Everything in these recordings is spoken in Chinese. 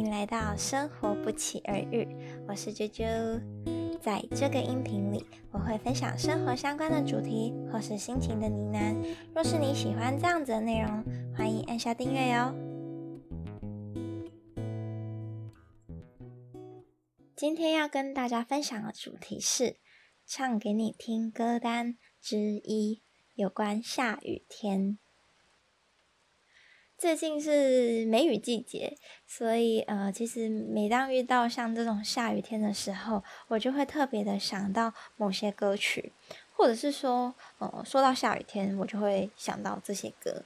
迎来到生活不期而遇，我是啾啾。在这个音频里，我会分享生活相关的主题或是心情的呢喃。若是你喜欢这样子的内容，欢迎按下订阅哟。今天要跟大家分享的主题是唱给你听歌单之一，有关下雨天。最近是梅雨季节，所以呃，其实每当遇到像这种下雨天的时候，我就会特别的想到某些歌曲，或者是说，呃，说到下雨天，我就会想到这些歌，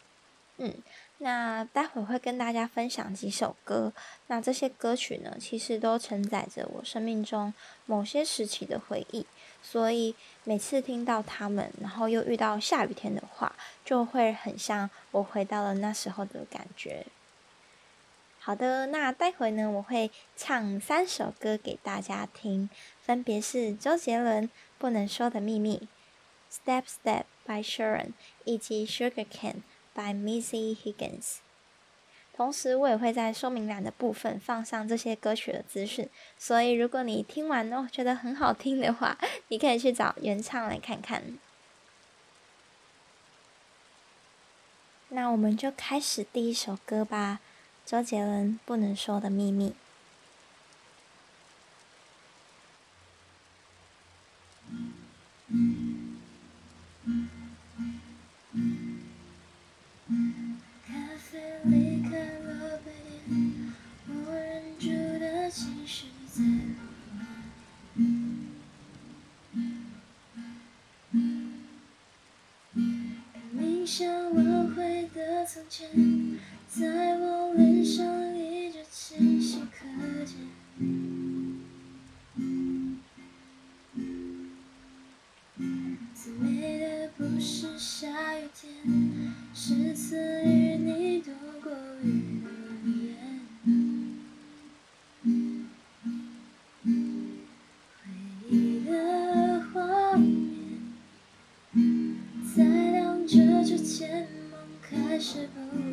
嗯。那待会会跟大家分享几首歌，那这些歌曲呢，其实都承载着我生命中某些时期的回忆，所以每次听到他们，然后又遇到下雨天的话，就会很像我回到了那时候的感觉。好的，那待会呢，我会唱三首歌给大家听，分别是周杰伦《不能说的秘密》、《Step Step》by Sharon 以及《Sugar Cane》。by Missy Higgins。同时，我也会在说明栏的部分放上这些歌曲的资讯，所以如果你听完哦觉得很好听的话，你可以去找原唱来看看。那我们就开始第一首歌吧，周杰伦《不能说的秘密》。是与你度过雨的屋回忆的画面在梦开始不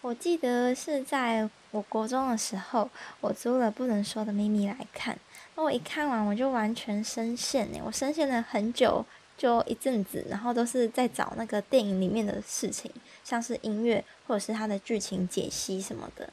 我记得是在我国中的时候，我租了《不能说的秘密》来看。那我一看完，我就完全深陷诶。我深陷了很久，就一阵子，然后都是在找那个电影里面的事情，像是音乐或者是它的剧情解析什么的。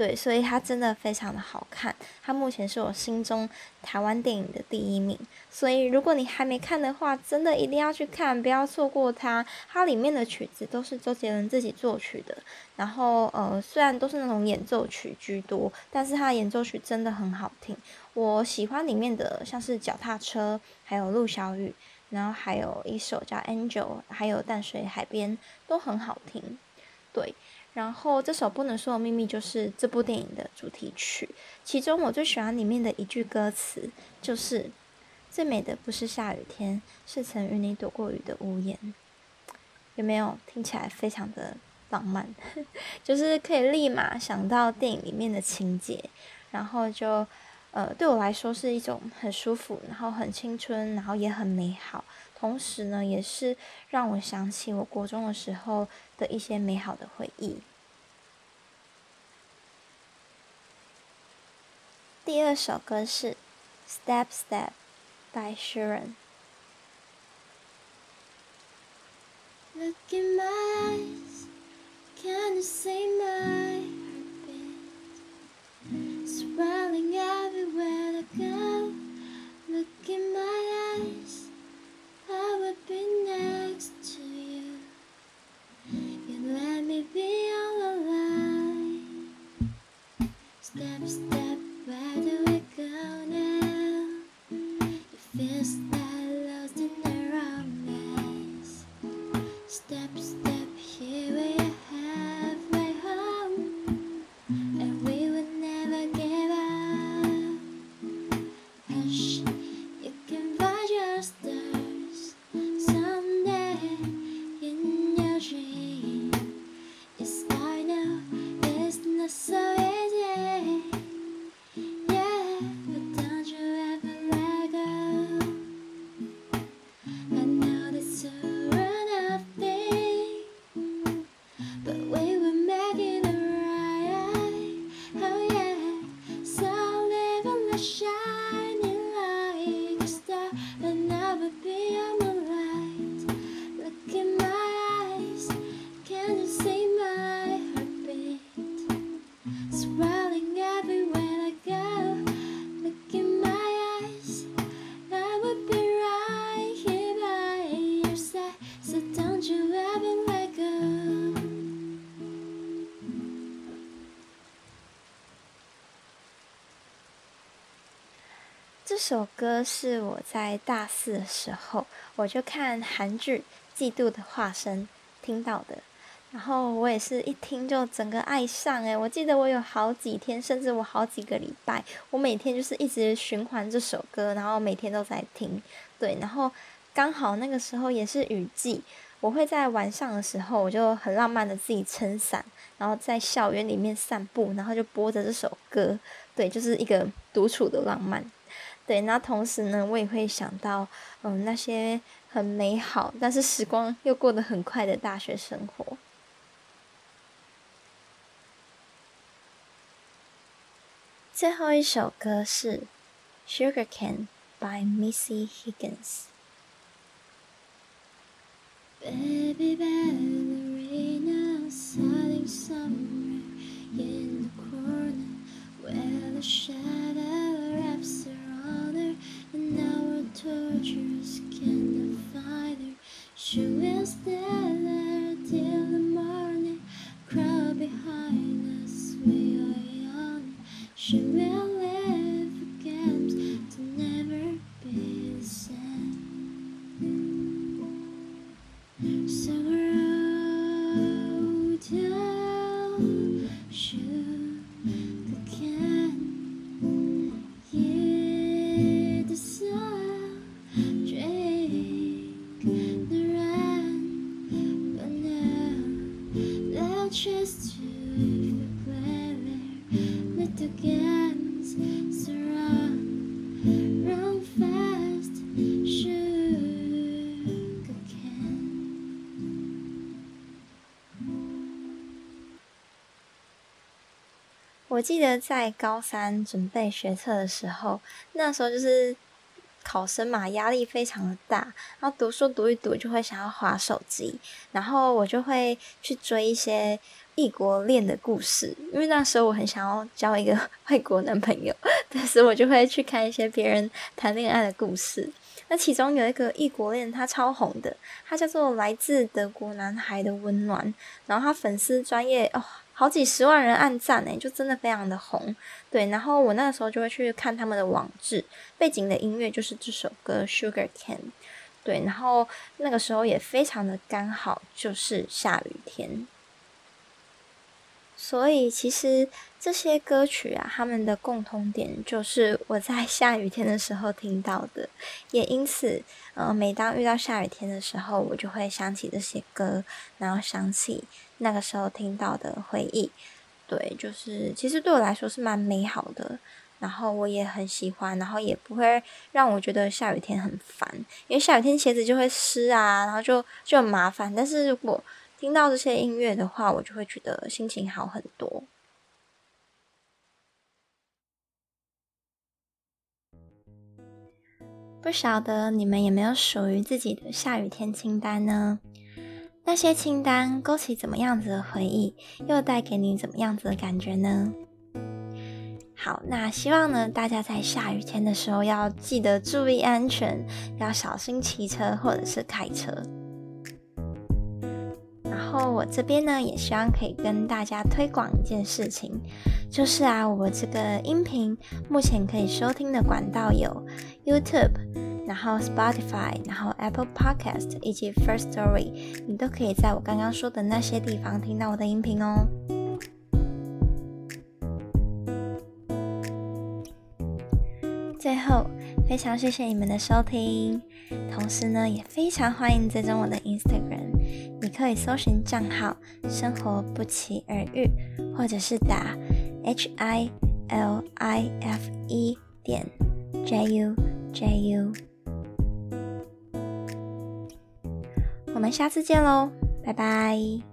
对，所以它真的非常的好看。它目前是我心中台湾电影的第一名。所以如果你还没看的话，真的一定要去看，不要错过它。它里面的曲子都是周杰伦自己作曲的。然后呃，虽然都是那种演奏曲居多，但是它的演奏曲真的很好听。我喜欢里面的像是脚踏车，还有陆小雨，然后还有一首叫 Angel，还有淡水海边都很好听。对。然后这首《不能说的秘密》就是这部电影的主题曲，其中我最喜欢里面的一句歌词，就是“最美的不是下雨天，是曾与你躲过雨的屋檐”，有没有听起来非常的浪漫？就是可以立马想到电影里面的情节，然后就呃对我来说是一种很舒服，然后很青春，然后也很美好，同时呢也是让我想起我国中的时候。的一些美好的回忆。第二首歌是《Step Step》by Sharon。Look in my eyes, Can you see my heartbeat swirling everywhere I go? Look in my just 这首歌是我在大四的时候，我就看韩剧《嫉妒的化身》听到的，然后我也是一听就整个爱上诶，我记得我有好几天，甚至我好几个礼拜，我每天就是一直循环这首歌，然后每天都在听。对，然后刚好那个时候也是雨季，我会在晚上的时候，我就很浪漫的自己撑伞，然后在校园里面散步，然后就播着这首歌，对，就是一个独处的浪漫。对，那同时呢，我也会想到，嗯，那些很美好，但是时光又过得很快的大学生活。最后一首歌是《Sugar Can》by Missy Higgins。torture skin of fire. She is there. 我记得在高三准备学测的时候，那时候就是考生嘛，压力非常的大，然后读书读一读就会想要划手机，然后我就会去追一些异国恋的故事，因为那时候我很想要交一个 外国男朋友，但是我就会去看一些别人谈恋爱的故事。那其中有一个异国恋，它超红的，它叫做《来自德国男孩的温暖》，然后他粉丝专业哦，好几十万人按赞诶，就真的非常的红。对，然后我那个时候就会去看他们的网志，背景的音乐就是这首歌《Sugar Can》。对，然后那个时候也非常的刚好，就是下雨天。所以其实这些歌曲啊，他们的共通点就是我在下雨天的时候听到的，也因此，呃，每当遇到下雨天的时候，我就会想起这些歌，然后想起那个时候听到的回忆。对，就是其实对我来说是蛮美好的，然后我也很喜欢，然后也不会让我觉得下雨天很烦，因为下雨天鞋子就会湿啊，然后就就很麻烦。但是如果听到这些音乐的话，我就会觉得心情好很多。不晓得你们有没有属于自己的下雨天清单呢？那些清单勾起怎么样子的回忆，又带给你怎么样子的感觉呢？好，那希望呢，大家在下雨天的时候要记得注意安全，要小心骑车或者是开车。然后我这边呢，也希望可以跟大家推广一件事情，就是啊，我这个音频目前可以收听的管道有 YouTube，然后 Spotify，然后 Apple Podcast 以及 First Story，你都可以在我刚刚说的那些地方听到我的音频哦。最后，非常谢谢你们的收听，同时呢，也非常欢迎追踪我的 Instagram，你可以搜寻账号“生活不期而遇”，或者是打 H I L I F E 点 J U J U。我们下次见喽，拜拜。